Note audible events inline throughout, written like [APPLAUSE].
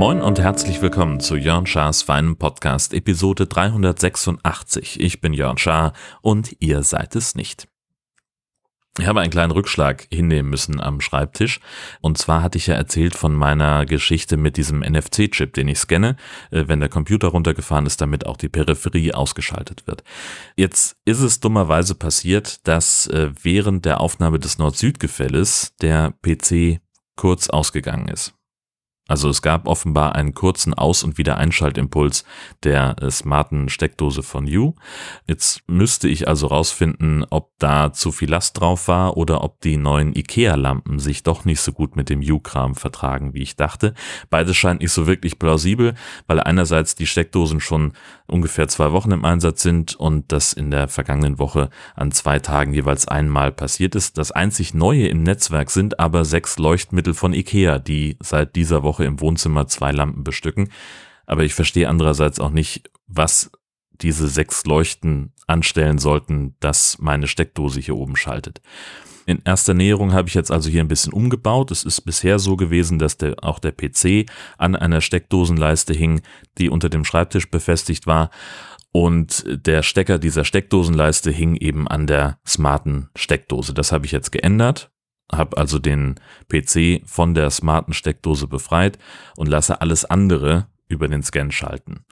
Moin und herzlich willkommen zu Jörn Schars feinem Podcast Episode 386. Ich bin Jörn Schaar und ihr seid es nicht. Ich habe einen kleinen Rückschlag hinnehmen müssen am Schreibtisch. Und zwar hatte ich ja erzählt von meiner Geschichte mit diesem NFC-Chip, den ich scanne, äh, wenn der Computer runtergefahren ist, damit auch die Peripherie ausgeschaltet wird. Jetzt ist es dummerweise passiert, dass äh, während der Aufnahme des Nord-Süd-Gefälles der PC kurz ausgegangen ist. Also es gab offenbar einen kurzen Aus- und Wiedereinschaltimpuls der äh, smarten Steckdose von You. Jetzt müsste ich also rausfinden, ob da zu viel Last drauf war oder ob die neuen IKEA-Lampen sich doch nicht so gut mit dem You-Kram vertragen, wie ich dachte. Beides scheint nicht so wirklich plausibel, weil einerseits die Steckdosen schon ungefähr zwei Wochen im Einsatz sind und das in der vergangenen Woche an zwei Tagen jeweils einmal passiert ist. Das einzig Neue im Netzwerk sind aber sechs Leuchtmittel von IKEA, die seit dieser Woche Woche im Wohnzimmer zwei Lampen bestücken. Aber ich verstehe andererseits auch nicht, was diese sechs Leuchten anstellen sollten, dass meine Steckdose hier oben schaltet. In erster Näherung habe ich jetzt also hier ein bisschen umgebaut. Es ist bisher so gewesen, dass der, auch der PC an einer Steckdosenleiste hing, die unter dem Schreibtisch befestigt war. Und der Stecker dieser Steckdosenleiste hing eben an der smarten Steckdose. Das habe ich jetzt geändert habe also den PC von der smarten Steckdose befreit und lasse alles andere über den Scan schalten.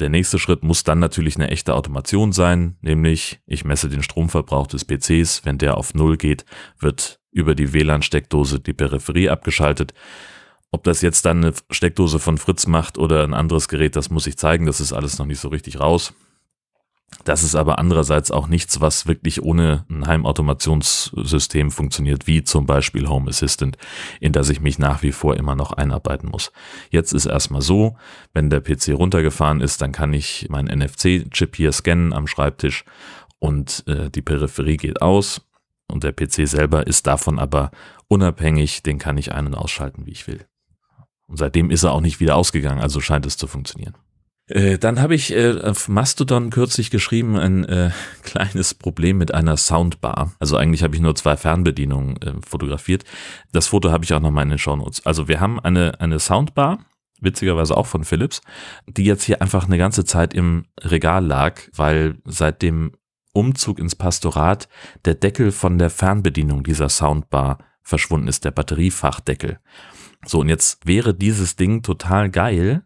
Der nächste Schritt muss dann natürlich eine echte Automation sein, nämlich ich messe den Stromverbrauch des PCs. Wenn der auf Null geht, wird über die WLAN-Steckdose die Peripherie abgeschaltet. Ob das jetzt dann eine Steckdose von Fritz macht oder ein anderes Gerät, das muss ich zeigen. Das ist alles noch nicht so richtig raus. Das ist aber andererseits auch nichts, was wirklich ohne ein Heimautomationssystem funktioniert, wie zum Beispiel Home Assistant, in das ich mich nach wie vor immer noch einarbeiten muss. Jetzt ist erstmal so, wenn der PC runtergefahren ist, dann kann ich meinen NFC-Chip hier scannen am Schreibtisch und äh, die Peripherie geht aus und der PC selber ist davon aber unabhängig, den kann ich ein- und ausschalten, wie ich will. Und seitdem ist er auch nicht wieder ausgegangen, also scheint es zu funktionieren. Äh, dann habe ich äh, auf Mastodon kürzlich geschrieben, ein äh, [LAUGHS] kleines Problem mit einer Soundbar. Also eigentlich habe ich nur zwei Fernbedienungen äh, fotografiert. Das Foto habe ich auch nochmal in den Shownotes. Also wir haben eine, eine Soundbar, witzigerweise auch von Philips, die jetzt hier einfach eine ganze Zeit im Regal lag, weil seit dem Umzug ins Pastorat der Deckel von der Fernbedienung dieser Soundbar verschwunden ist, der Batteriefachdeckel. So, und jetzt wäre dieses Ding total geil,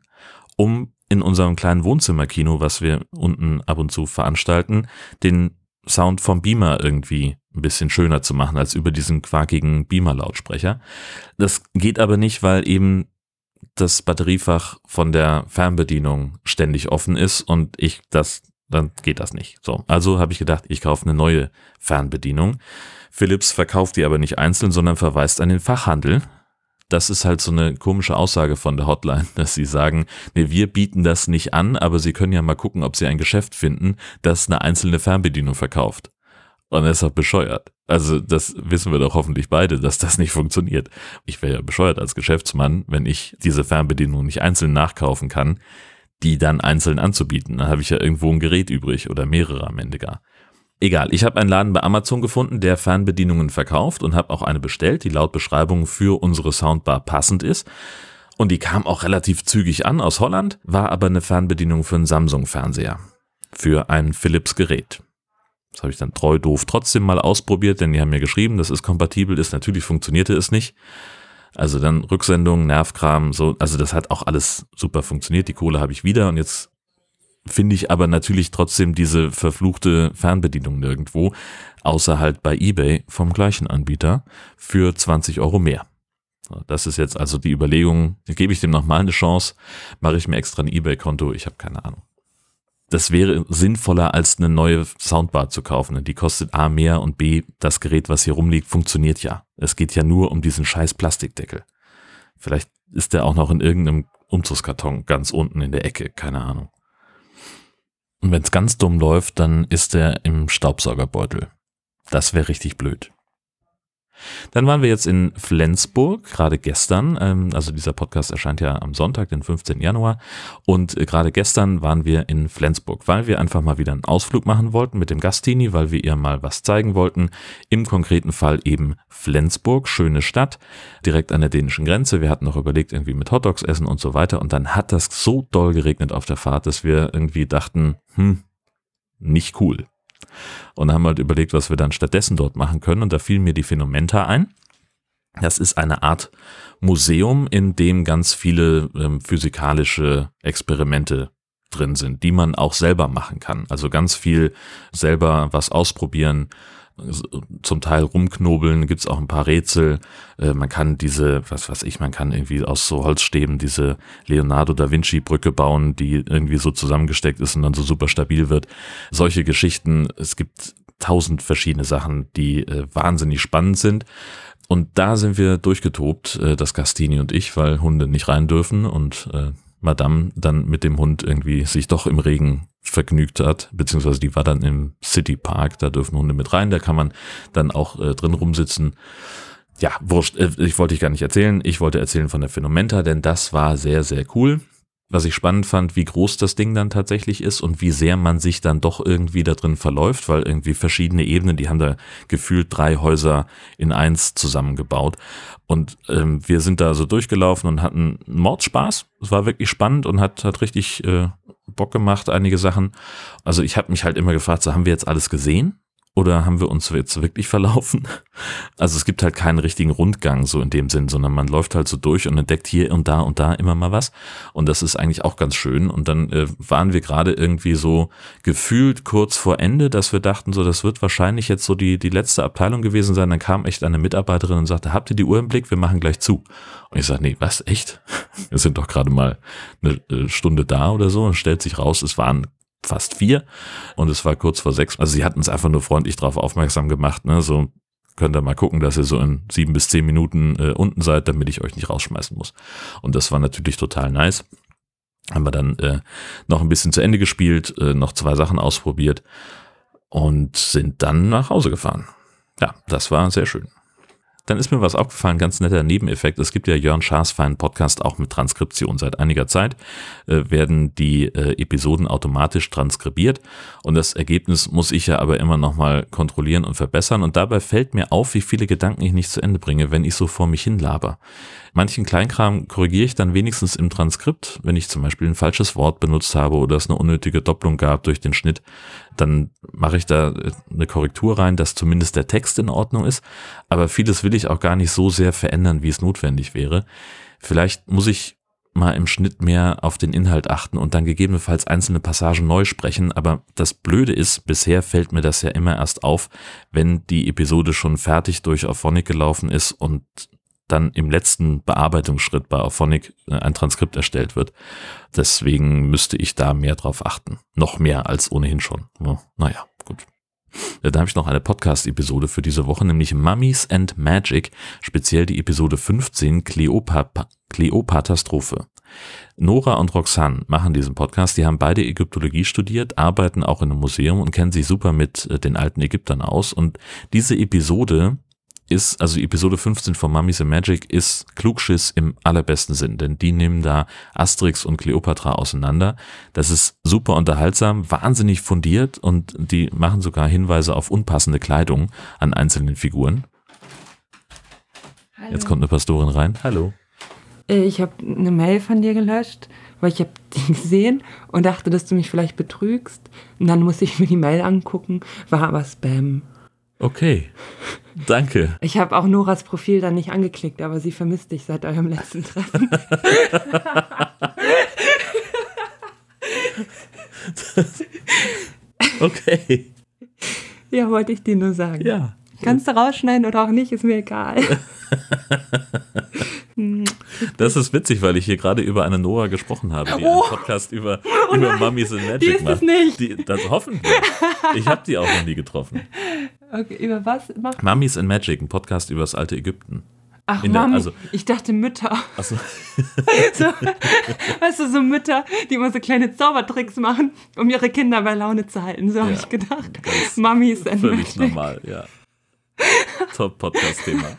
um in unserem kleinen Wohnzimmerkino, was wir unten ab und zu veranstalten, den Sound vom Beamer irgendwie ein bisschen schöner zu machen als über diesen quakigen Beamer-Lautsprecher. Das geht aber nicht, weil eben das Batteriefach von der Fernbedienung ständig offen ist und ich das, dann geht das nicht. So, also habe ich gedacht, ich kaufe eine neue Fernbedienung. Philips verkauft die aber nicht einzeln, sondern verweist an den Fachhandel, das ist halt so eine komische Aussage von der Hotline, [LAUGHS] dass sie sagen, nee, wir bieten das nicht an, aber sie können ja mal gucken, ob sie ein Geschäft finden, das eine einzelne Fernbedienung verkauft. Und er ist auch bescheuert. Also das wissen wir doch hoffentlich beide, dass das nicht funktioniert. Ich wäre ja bescheuert als Geschäftsmann, wenn ich diese Fernbedienung nicht einzeln nachkaufen kann, die dann einzeln anzubieten. Dann habe ich ja irgendwo ein Gerät übrig oder mehrere am Ende gar. Egal, ich habe einen Laden bei Amazon gefunden, der Fernbedienungen verkauft und habe auch eine bestellt, die laut Beschreibung für unsere Soundbar passend ist. Und die kam auch relativ zügig an aus Holland, war aber eine Fernbedienung für einen Samsung-Fernseher. Für ein Philips-Gerät. Das habe ich dann treu doof trotzdem mal ausprobiert, denn die haben mir geschrieben, dass es kompatibel ist. Natürlich funktionierte es nicht. Also dann Rücksendung, Nervkram, so, also das hat auch alles super funktioniert. Die Kohle habe ich wieder und jetzt finde ich aber natürlich trotzdem diese verfluchte Fernbedienung nirgendwo, außer halt bei eBay vom gleichen Anbieter für 20 Euro mehr. Das ist jetzt also die Überlegung, gebe ich dem nochmal eine Chance, mache ich mir extra ein eBay-Konto, ich habe keine Ahnung. Das wäre sinnvoller, als eine neue Soundbar zu kaufen. Die kostet A mehr und B, das Gerät, was hier rumliegt, funktioniert ja. Es geht ja nur um diesen scheiß Plastikdeckel. Vielleicht ist der auch noch in irgendeinem Umzugskarton ganz unten in der Ecke, keine Ahnung. Und wenn es ganz dumm läuft, dann ist er im Staubsaugerbeutel. Das wäre richtig blöd. Dann waren wir jetzt in Flensburg, gerade gestern. Ähm, also dieser Podcast erscheint ja am Sonntag, den 15. Januar. Und äh, gerade gestern waren wir in Flensburg, weil wir einfach mal wieder einen Ausflug machen wollten mit dem Gastini, weil wir ihr mal was zeigen wollten. Im konkreten Fall eben Flensburg, schöne Stadt, direkt an der dänischen Grenze. Wir hatten noch überlegt, irgendwie mit Hotdogs essen und so weiter. Und dann hat das so doll geregnet auf der Fahrt, dass wir irgendwie dachten, hm, nicht cool und haben halt überlegt, was wir dann stattdessen dort machen können. Und da fiel mir die Phänomenta ein. Das ist eine Art Museum, in dem ganz viele ähm, physikalische Experimente drin sind, die man auch selber machen kann. Also ganz viel selber was ausprobieren, zum Teil rumknobeln, gibt's auch ein paar Rätsel. Äh, man kann diese, was weiß ich, man kann irgendwie aus so Holzstäben diese Leonardo da Vinci Brücke bauen, die irgendwie so zusammengesteckt ist und dann so super stabil wird. Solche Geschichten, es gibt tausend verschiedene Sachen, die äh, wahnsinnig spannend sind. Und da sind wir durchgetobt, äh, das Gastini und ich, weil Hunde nicht rein dürfen und äh, Madame dann mit dem Hund irgendwie sich doch im Regen vergnügt hat, beziehungsweise die war dann im City Park, da dürfen Hunde mit rein, da kann man dann auch äh, drin rumsitzen. Ja, wurscht, äh, ich wollte ich gar nicht erzählen, ich wollte erzählen von der Phänomenta, denn das war sehr, sehr cool was ich spannend fand, wie groß das Ding dann tatsächlich ist und wie sehr man sich dann doch irgendwie da drin verläuft, weil irgendwie verschiedene Ebenen, die haben da gefühlt drei Häuser in eins zusammengebaut. Und ähm, wir sind da so durchgelaufen und hatten Mordspaß. Es war wirklich spannend und hat, hat richtig äh, Bock gemacht, einige Sachen. Also ich habe mich halt immer gefragt, so haben wir jetzt alles gesehen? Oder haben wir uns jetzt wirklich verlaufen? Also es gibt halt keinen richtigen Rundgang so in dem Sinn, sondern man läuft halt so durch und entdeckt hier und da und da immer mal was. Und das ist eigentlich auch ganz schön. Und dann äh, waren wir gerade irgendwie so gefühlt kurz vor Ende, dass wir dachten, so das wird wahrscheinlich jetzt so die, die letzte Abteilung gewesen sein. Dann kam echt eine Mitarbeiterin und sagte, habt ihr die Uhr im Blick? Wir machen gleich zu. Und ich sage, nee, was, echt? [LAUGHS] Wir sind doch gerade mal eine äh, Stunde da oder so. Und stellt sich raus, es waren fast vier und es war kurz vor sechs. Also sie hatten es einfach nur freundlich darauf aufmerksam gemacht, ne? So könnt ihr mal gucken, dass ihr so in sieben bis zehn Minuten äh, unten seid, damit ich euch nicht rausschmeißen muss. Und das war natürlich total nice. Haben wir dann äh, noch ein bisschen zu Ende gespielt, äh, noch zwei Sachen ausprobiert und sind dann nach Hause gefahren. Ja, das war sehr schön. Dann ist mir was aufgefallen, ganz netter Nebeneffekt. Es gibt ja Jörn Schaas feinen Podcast auch mit Transkription. Seit einiger Zeit äh, werden die äh, Episoden automatisch transkribiert und das Ergebnis muss ich ja aber immer nochmal kontrollieren und verbessern und dabei fällt mir auf, wie viele Gedanken ich nicht zu Ende bringe, wenn ich so vor mich hin laber. Manchen Kleinkram korrigiere ich dann wenigstens im Transkript, wenn ich zum Beispiel ein falsches Wort benutzt habe oder es eine unnötige Doppelung gab durch den Schnitt, dann mache ich da äh, eine Korrektur rein, dass zumindest der Text in Ordnung ist. Aber vieles will ich auch gar nicht so sehr verändern, wie es notwendig wäre. Vielleicht muss ich mal im Schnitt mehr auf den Inhalt achten und dann gegebenenfalls einzelne Passagen neu sprechen. Aber das Blöde ist, bisher fällt mir das ja immer erst auf, wenn die Episode schon fertig durch Auphonic gelaufen ist und dann im letzten Bearbeitungsschritt bei Auphonic äh, ein Transkript erstellt wird. Deswegen müsste ich da mehr drauf achten. Noch mehr als ohnehin schon. Naja, gut. Da habe ich noch eine Podcast-Episode für diese Woche, nämlich Mummies and Magic, speziell die Episode 15 Kleopa Kleopatastrophe. Nora und Roxanne machen diesen Podcast. Die haben beide Ägyptologie studiert, arbeiten auch in einem Museum und kennen sich super mit äh, den alten Ägyptern aus. Und diese Episode ist, also Episode 15 von Mummies and Magic ist Klugschiss im allerbesten Sinn, denn die nehmen da Asterix und Cleopatra auseinander. Das ist super unterhaltsam, wahnsinnig fundiert und die machen sogar Hinweise auf unpassende Kleidung an einzelnen Figuren. Hallo. Jetzt kommt eine Pastorin rein. Hallo. Äh, ich habe eine Mail von dir gelöscht, weil ich habe [LAUGHS] die gesehen und dachte, dass du mich vielleicht betrügst. Und dann musste ich mir die Mail angucken, war aber Spam. Okay. Danke. Ich habe auch Noras Profil dann nicht angeklickt, aber sie vermisst dich seit eurem letzten Treffen. [LAUGHS] okay. Ja, wollte ich dir nur sagen. Ja. Kannst du rausschneiden oder auch nicht, ist mir egal. [LAUGHS] Das ist witzig, weil ich hier gerade über eine Noah gesprochen habe, die oh. einen Podcast über, oh über Mummies in Magic die ist macht. Es nicht. Die, das hoffen wir. Ich habe die auch noch nie getroffen. Okay, über was macht Mummies in Magic, ein Podcast über das alte Ägypten. Ach der, Mami, also, ich dachte Mütter. Ach so. [LAUGHS] so. Weißt du, so Mütter, die immer so kleine Zaubertricks machen, um ihre Kinder bei Laune zu halten. So ja, habe ich gedacht. Mummies and Völlig Magic. normal, ja. Top-Podcast-Thema.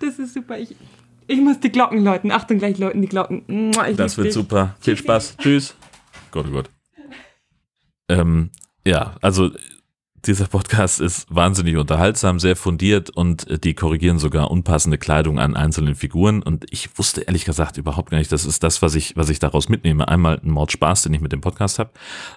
Das ist super. Ich, ich muss die Glocken läuten. Achtung, gleich läuten die Glocken. Ich das wird dich. super. Viel Spaß. Tschüss. Gott, oh Gott. Ähm, ja, also dieser Podcast ist wahnsinnig unterhaltsam, sehr fundiert und äh, die korrigieren sogar unpassende Kleidung an einzelnen Figuren. Und ich wusste ehrlich gesagt überhaupt gar nicht, das ist das, was ich, was ich daraus mitnehme. Einmal ein Mordspaß, den ich mit dem Podcast habe.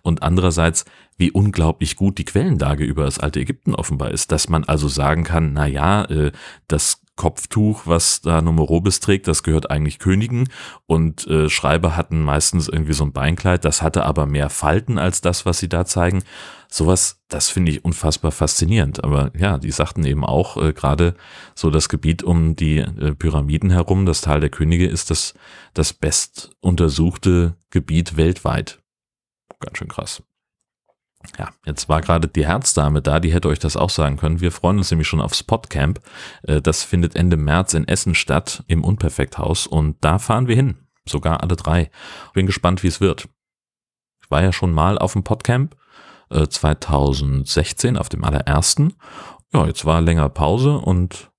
Und andererseits, wie unglaublich gut die Quellenlage über das alte Ägypten offenbar ist. Dass man also sagen kann, na ja, äh, das Kopftuch, was da Numerobis trägt, das gehört eigentlich Königen und äh, Schreiber hatten meistens irgendwie so ein Beinkleid, das hatte aber mehr Falten als das, was sie da zeigen. Sowas, das finde ich unfassbar faszinierend. Aber ja, die sagten eben auch, äh, gerade so das Gebiet um die äh, Pyramiden herum, das Tal der Könige, ist das, das best untersuchte Gebiet weltweit. Ganz schön krass. Ja, jetzt war gerade die Herzdame da, die hätte euch das auch sagen können. Wir freuen uns nämlich schon auf Spotcamp. Äh, das findet Ende März in Essen statt, im Unperfekthaus. Und da fahren wir hin. Sogar alle drei. Bin gespannt, wie es wird. Ich war ja schon mal auf dem Podcamp 2016, äh, auf dem allerersten. Ja, jetzt war länger Pause und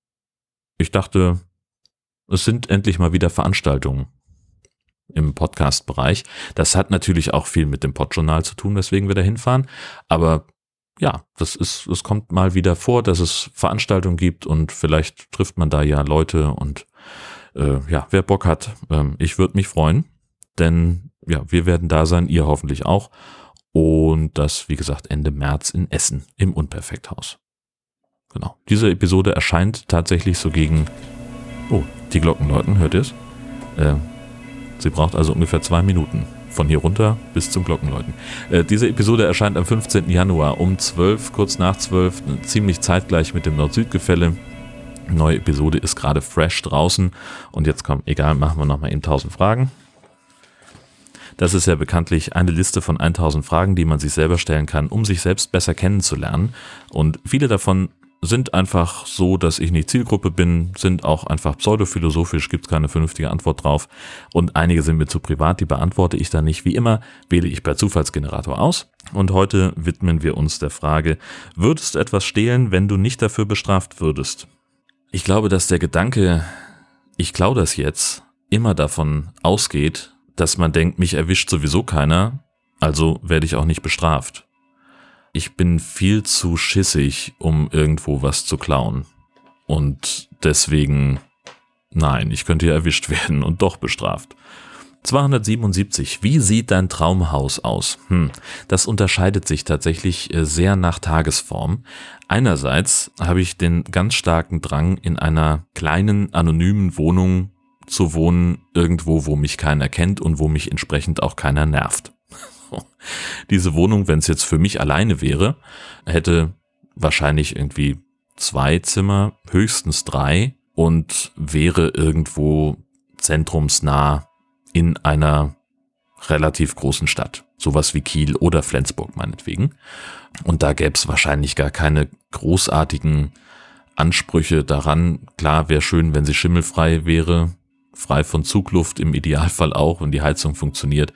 ich dachte, es sind endlich mal wieder Veranstaltungen im Podcast-Bereich. Das hat natürlich auch viel mit dem Podjournal zu tun, weswegen wir da hinfahren. Aber ja, das ist, es kommt mal wieder vor, dass es Veranstaltungen gibt und vielleicht trifft man da ja Leute und äh, ja, wer Bock hat, äh, ich würde mich freuen, denn ja, wir werden da sein, ihr hoffentlich auch. Und das, wie gesagt, Ende März in Essen im Unperfekthaus. Genau. Diese Episode erscheint tatsächlich so gegen. Oh, die Glocken läuten, hört ihr es? Äh, Sie braucht also ungefähr zwei Minuten von hier runter bis zum Glockenläuten. Äh, diese Episode erscheint am 15. Januar um 12, kurz nach 12, ziemlich zeitgleich mit dem Nord-Süd-Gefälle. Neue Episode ist gerade fresh draußen und jetzt kommt, egal, machen wir nochmal eben 1000 Fragen. Das ist ja bekanntlich eine Liste von 1000 Fragen, die man sich selber stellen kann, um sich selbst besser kennenzulernen. Und viele davon sind einfach so, dass ich nicht Zielgruppe bin, sind auch einfach pseudophilosophisch, gibt es keine vernünftige Antwort drauf. Und einige sind mir zu privat, die beantworte ich dann nicht. Wie immer wähle ich per Zufallsgenerator aus. Und heute widmen wir uns der Frage, würdest du etwas stehlen, wenn du nicht dafür bestraft würdest? Ich glaube, dass der Gedanke, ich klaue das jetzt, immer davon ausgeht, dass man denkt, mich erwischt sowieso keiner, also werde ich auch nicht bestraft ich bin viel zu schissig, um irgendwo was zu klauen. Und deswegen, nein, ich könnte ja erwischt [LAUGHS] werden und doch bestraft. 277. Wie sieht dein Traumhaus aus? Hm, das unterscheidet sich tatsächlich äh, sehr nach Tagesform. Einerseits habe ich den ganz starken Drang, in einer kleinen, anonymen Wohnung zu wohnen, irgendwo, wo mich keiner kennt und wo mich entsprechend auch keiner nervt. Diese Wohnung, wenn es jetzt für mich alleine wäre, hätte wahrscheinlich irgendwie zwei Zimmer, höchstens drei und wäre irgendwo zentrumsnah in einer relativ großen Stadt. Sowas wie Kiel oder Flensburg meinetwegen. Und da gäbe es wahrscheinlich gar keine großartigen Ansprüche daran. Klar, wäre schön, wenn sie schimmelfrei wäre, frei von Zugluft im Idealfall auch, wenn die Heizung funktioniert.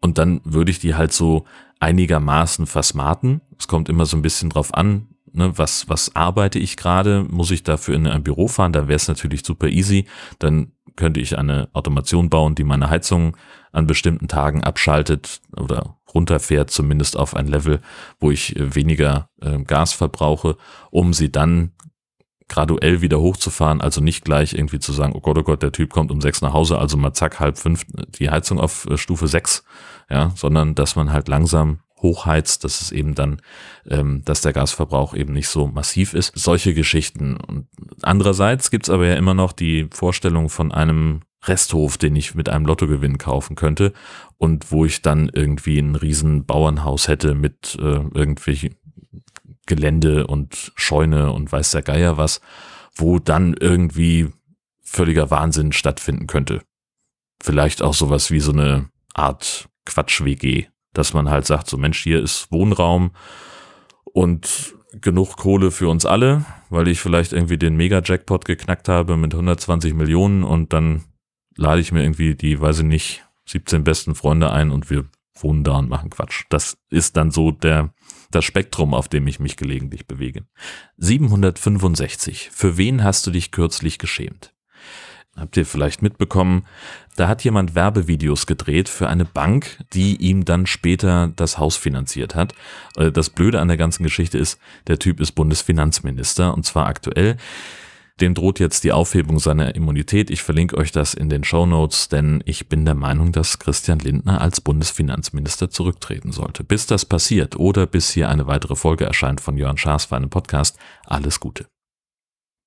Und dann würde ich die halt so einigermaßen versmarten. Es kommt immer so ein bisschen drauf an, ne, was, was arbeite ich gerade? Muss ich dafür in ein Büro fahren? Dann wäre es natürlich super easy. Dann könnte ich eine Automation bauen, die meine Heizung an bestimmten Tagen abschaltet oder runterfährt, zumindest auf ein Level, wo ich äh, weniger äh, Gas verbrauche, um sie dann graduell wieder hochzufahren, also nicht gleich irgendwie zu sagen, oh Gott, oh Gott, der Typ kommt um sechs nach Hause, also mal zack, halb fünf die Heizung auf äh, Stufe sechs, ja, sondern dass man halt langsam hochheizt, dass es eben dann, ähm, dass der Gasverbrauch eben nicht so massiv ist. Solche Geschichten. Und andererseits gibt's aber ja immer noch die Vorstellung von einem Resthof, den ich mit einem Lottogewinn kaufen könnte und wo ich dann irgendwie ein riesen Bauernhaus hätte mit äh, irgendwelchen Gelände und Scheune und weiß der Geier was, wo dann irgendwie völliger Wahnsinn stattfinden könnte. Vielleicht auch sowas wie so eine Art Quatsch-WG, dass man halt sagt, so Mensch, hier ist Wohnraum und genug Kohle für uns alle, weil ich vielleicht irgendwie den Mega-Jackpot geknackt habe mit 120 Millionen und dann lade ich mir irgendwie die, weiß ich nicht, 17 besten Freunde ein und wir wohnen da und machen Quatsch. Das ist dann so der das Spektrum, auf dem ich mich gelegentlich bewege. 765. Für wen hast du dich kürzlich geschämt? Habt ihr vielleicht mitbekommen, da hat jemand Werbevideos gedreht für eine Bank, die ihm dann später das Haus finanziert hat. Äh, das Blöde an der ganzen Geschichte ist, der Typ ist Bundesfinanzminister und zwar aktuell. Dem droht jetzt die Aufhebung seiner Immunität. Ich verlinke euch das in den Show Notes, denn ich bin der Meinung, dass Christian Lindner als Bundesfinanzminister zurücktreten sollte. Bis das passiert oder bis hier eine weitere Folge erscheint von Jörn Schaas für einen Podcast, alles Gute.